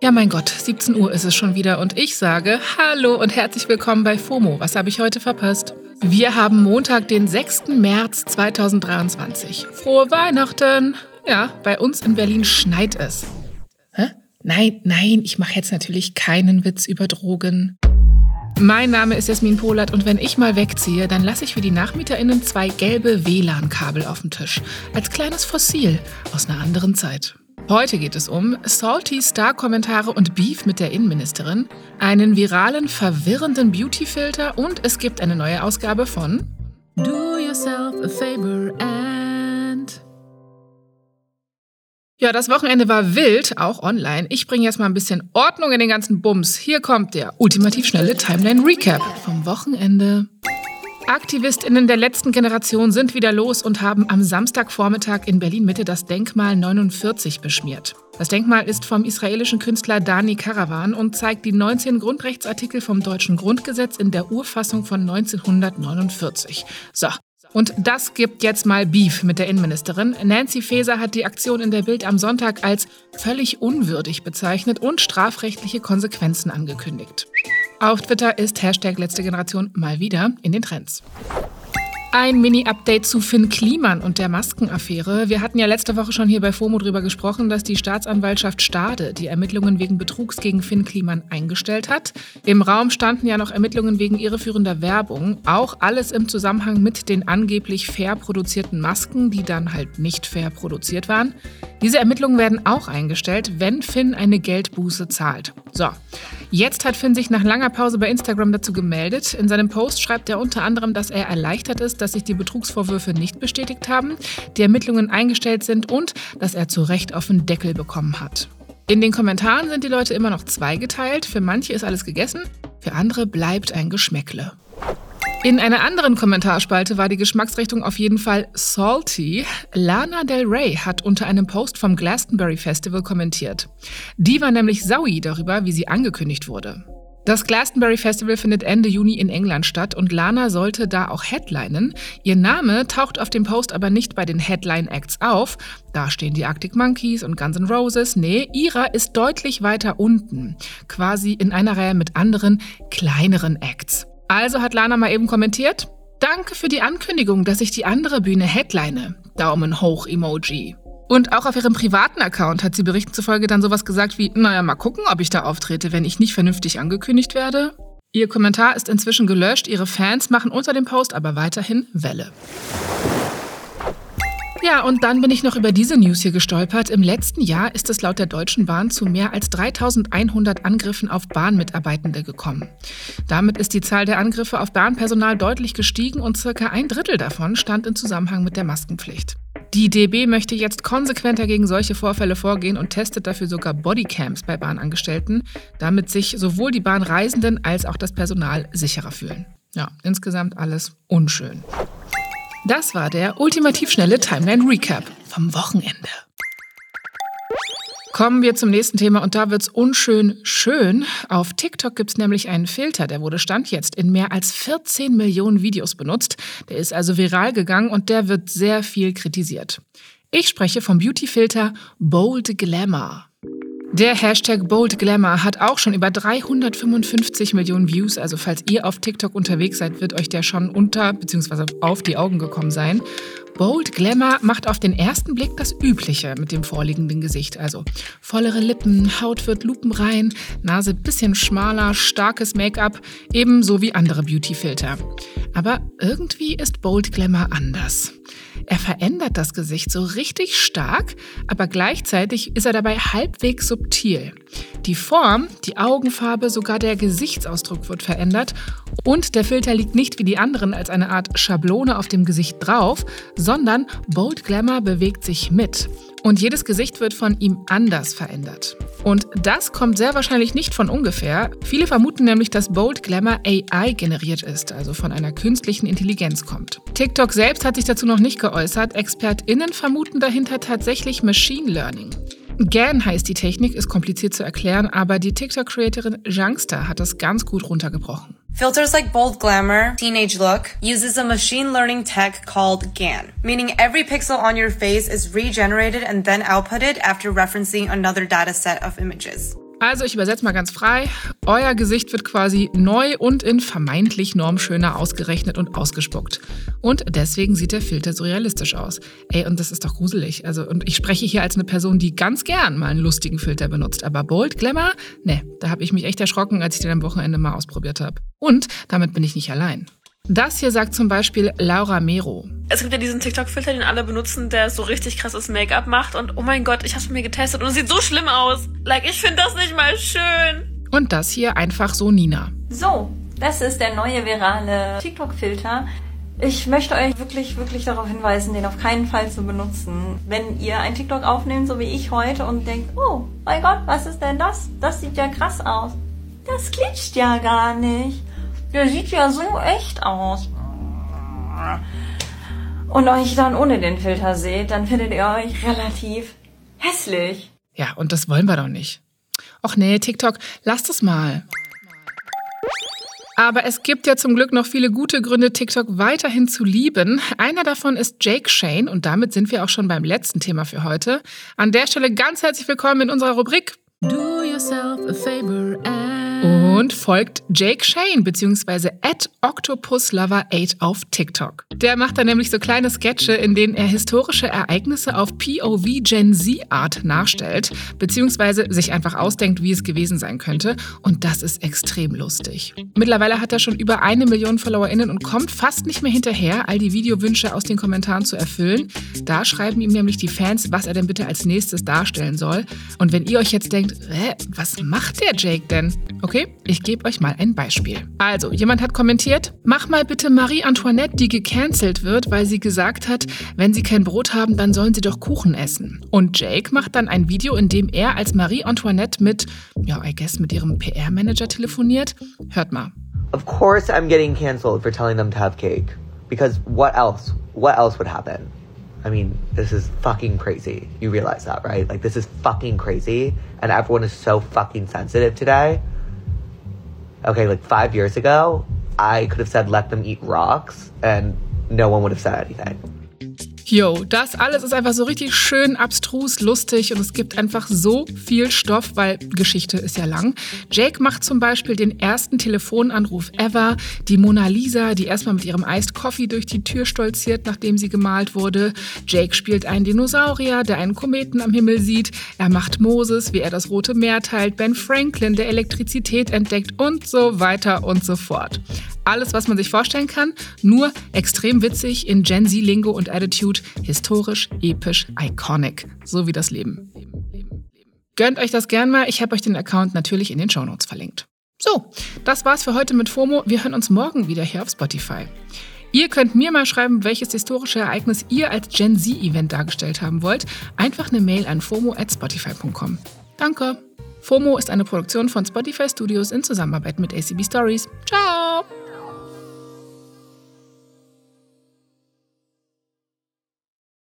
Ja, mein Gott, 17 Uhr ist es schon wieder und ich sage Hallo und herzlich willkommen bei FOMO. Was habe ich heute verpasst? Wir haben Montag, den 6. März 2023. Frohe Weihnachten! Ja, bei uns in Berlin schneit es. Hä? Nein, nein, ich mache jetzt natürlich keinen Witz über Drogen. Mein Name ist Jasmin Polat und wenn ich mal wegziehe, dann lasse ich für die NachmieterInnen zwei gelbe WLAN-Kabel auf dem Tisch. Als kleines Fossil aus einer anderen Zeit. Heute geht es um salty Star-Kommentare und Beef mit der Innenministerin, einen viralen, verwirrenden Beauty-Filter und es gibt eine neue Ausgabe von Do Yourself a Favor and... Ja, das Wochenende war wild, auch online. Ich bringe jetzt mal ein bisschen Ordnung in den ganzen Bums. Hier kommt der ultimativ schnelle Timeline Recap vom Wochenende. AktivistInnen der letzten Generation sind wieder los und haben am Samstagvormittag in Berlin-Mitte das Denkmal 49 beschmiert. Das Denkmal ist vom israelischen Künstler Dani Karawan und zeigt die 19 Grundrechtsartikel vom deutschen Grundgesetz in der Urfassung von 1949. So, und das gibt jetzt mal Beef mit der Innenministerin. Nancy Faeser hat die Aktion in der Bild am Sonntag als völlig unwürdig bezeichnet und strafrechtliche Konsequenzen angekündigt. Auf Twitter ist Hashtag letzte Generation mal wieder in den Trends. Ein Mini-Update zu Finn Kliman und der Maskenaffäre. Wir hatten ja letzte Woche schon hier bei FOMO drüber gesprochen, dass die Staatsanwaltschaft Stade die Ermittlungen wegen Betrugs gegen Finn Kliman eingestellt hat. Im Raum standen ja noch Ermittlungen wegen irreführender Werbung. Auch alles im Zusammenhang mit den angeblich fair produzierten Masken, die dann halt nicht fair produziert waren. Diese Ermittlungen werden auch eingestellt, wenn Finn eine Geldbuße zahlt. So. Jetzt hat Finn sich nach langer Pause bei Instagram dazu gemeldet. In seinem Post schreibt er unter anderem, dass er erleichtert ist, dass sich die Betrugsvorwürfe nicht bestätigt haben, die Ermittlungen eingestellt sind und dass er zu Recht auf den Deckel bekommen hat. In den Kommentaren sind die Leute immer noch zweigeteilt. Für manche ist alles gegessen, für andere bleibt ein Geschmäckle. In einer anderen Kommentarspalte war die Geschmacksrichtung auf jeden Fall salty. Lana Del Rey hat unter einem Post vom Glastonbury Festival kommentiert. Die war nämlich saui darüber, wie sie angekündigt wurde. Das Glastonbury Festival findet Ende Juni in England statt und Lana sollte da auch headlinen. Ihr Name taucht auf dem Post aber nicht bei den Headline-Acts auf. Da stehen die Arctic Monkeys und Guns N' Roses. Nee, ihrer ist deutlich weiter unten. Quasi in einer Reihe mit anderen, kleineren Acts. Also hat Lana mal eben kommentiert. Danke für die Ankündigung, dass ich die andere Bühne headline. Daumen hoch Emoji. Und auch auf ihrem privaten Account hat sie Berichten zufolge dann sowas gesagt wie, naja, mal gucken, ob ich da auftrete, wenn ich nicht vernünftig angekündigt werde. Ihr Kommentar ist inzwischen gelöscht, ihre Fans machen unter dem Post aber weiterhin Welle. Ja, und dann bin ich noch über diese News hier gestolpert. Im letzten Jahr ist es laut der Deutschen Bahn zu mehr als 3100 Angriffen auf Bahnmitarbeitende gekommen. Damit ist die Zahl der Angriffe auf Bahnpersonal deutlich gestiegen und circa ein Drittel davon stand in Zusammenhang mit der Maskenpflicht. Die DB möchte jetzt konsequenter gegen solche Vorfälle vorgehen und testet dafür sogar Bodycams bei Bahnangestellten, damit sich sowohl die Bahnreisenden als auch das Personal sicherer fühlen. Ja, insgesamt alles unschön. Das war der ultimativ schnelle Timeline Recap vom Wochenende. Kommen wir zum nächsten Thema und da wird's unschön schön. Auf TikTok gibt's nämlich einen Filter, der wurde Stand jetzt in mehr als 14 Millionen Videos benutzt. Der ist also viral gegangen und der wird sehr viel kritisiert. Ich spreche vom Beauty-Filter Bold Glamour. Der Hashtag Bold Glamour hat auch schon über 355 Millionen Views. Also falls ihr auf TikTok unterwegs seid, wird euch der schon unter bzw. auf die Augen gekommen sein. Bold Glamour macht auf den ersten Blick das Übliche mit dem vorliegenden Gesicht. Also vollere Lippen, Haut wird lupenrein, Nase bisschen schmaler, starkes Make-up, ebenso wie andere Beauty-Filter. Aber irgendwie ist Bold Glamour anders. Er verändert das Gesicht so richtig stark, aber gleichzeitig ist er dabei halbwegs subtil. Die Form, die Augenfarbe, sogar der Gesichtsausdruck wird verändert und der Filter liegt nicht wie die anderen als eine Art Schablone auf dem Gesicht drauf, sondern Bold Glamour bewegt sich mit. Und jedes Gesicht wird von ihm anders verändert. Und das kommt sehr wahrscheinlich nicht von ungefähr. Viele vermuten nämlich, dass Bold Glamour AI generiert ist, also von einer künstlichen Intelligenz kommt. TikTok selbst hat sich dazu noch nicht geäußert. ExpertInnen vermuten dahinter tatsächlich Machine Learning. GAN heißt die Technik, ist kompliziert zu erklären, aber die TikTok-Creatorin Jangster hat das ganz gut runtergebrochen. Filters like bold glamour, teenage look, uses a machine learning tech called GAN, meaning every pixel on your face is regenerated and then outputted after referencing another data set of images. Also ich übersetze mal ganz frei. Euer Gesicht wird quasi neu und in vermeintlich normschöner ausgerechnet und ausgespuckt. Und deswegen sieht der Filter so realistisch aus. Ey, und das ist doch gruselig. Also, und ich spreche hier als eine Person, die ganz gern mal einen lustigen Filter benutzt. Aber Bold Glamour? Ne, da habe ich mich echt erschrocken, als ich den am Wochenende mal ausprobiert habe. Und damit bin ich nicht allein. Das hier sagt zum Beispiel Laura Mero. Es gibt ja diesen TikTok-Filter, den alle benutzen, der so richtig krasses Make-up macht. Und oh mein Gott, ich hab's mir getestet und es sieht so schlimm aus. Like, ich finde das nicht mal schön. Und das hier einfach so Nina. So, das ist der neue virale TikTok-Filter. Ich möchte euch wirklich, wirklich darauf hinweisen, den auf keinen Fall zu benutzen. Wenn ihr ein TikTok aufnehmt, so wie ich heute, und denkt, oh mein Gott, was ist denn das? Das sieht ja krass aus. Das glitscht ja gar nicht. Der sieht ja so echt aus. Und euch dann ohne den Filter seht, dann findet ihr euch relativ hässlich. Ja, und das wollen wir doch nicht. Och nee, TikTok, lasst es mal. Aber es gibt ja zum Glück noch viele gute Gründe, TikTok weiterhin zu lieben. Einer davon ist Jake Shane und damit sind wir auch schon beim letzten Thema für heute. An der Stelle ganz herzlich willkommen in unserer Rubrik Do yourself a favor and und folgt Jake Shane bzw. at OctopusLover8 auf TikTok. Der macht da nämlich so kleine Sketche, in denen er historische Ereignisse auf POV Gen Z Art nachstellt, beziehungsweise sich einfach ausdenkt, wie es gewesen sein könnte. Und das ist extrem lustig. Mittlerweile hat er schon über eine Million FollowerInnen und kommt fast nicht mehr hinterher, all die Videowünsche aus den Kommentaren zu erfüllen. Da schreiben ihm nämlich die Fans, was er denn bitte als nächstes darstellen soll. Und wenn ihr euch jetzt denkt, was macht der Jake denn? Okay, ich gebe euch mal ein Beispiel. Also, jemand hat kommentiert, mach mal bitte Marie Antoinette, die gecancelt wird, weil sie gesagt hat, wenn sie kein Brot haben, dann sollen sie doch Kuchen essen. Und Jake macht dann ein Video, in dem er als Marie Antoinette mit, ja, I guess mit ihrem PR-Manager telefoniert. Hört mal. Of course I'm getting canceled for telling them to have cake. Because what else? What else would happen? I mean, this is fucking crazy. You realize that, right? Like, this is fucking crazy. And everyone is so fucking sensitive today. Okay, like five years ago, I could have said, let them eat rocks, and no one would have said anything. Jo, das alles ist einfach so richtig schön abstrus, lustig und es gibt einfach so viel Stoff, weil Geschichte ist ja lang. Jake macht zum Beispiel den ersten Telefonanruf ever. Die Mona Lisa, die erstmal mit ihrem Iced Coffee durch die Tür stolziert, nachdem sie gemalt wurde. Jake spielt einen Dinosaurier, der einen Kometen am Himmel sieht. Er macht Moses, wie er das Rote Meer teilt. Ben Franklin, der Elektrizität entdeckt und so weiter und so fort. Alles, was man sich vorstellen kann, nur extrem witzig in Gen Z-Lingo und Attitude, historisch, episch, iconic, so wie das Leben. Gönnt euch das gern mal, ich habe euch den Account natürlich in den Shownotes verlinkt. So, das war's für heute mit FOMO. Wir hören uns morgen wieder hier auf Spotify. Ihr könnt mir mal schreiben, welches historische Ereignis ihr als Gen Z-Event dargestellt haben wollt. Einfach eine Mail an fomo@spotify.com. Danke. FOMO ist eine Produktion von Spotify Studios in Zusammenarbeit mit ACB Stories. Ciao!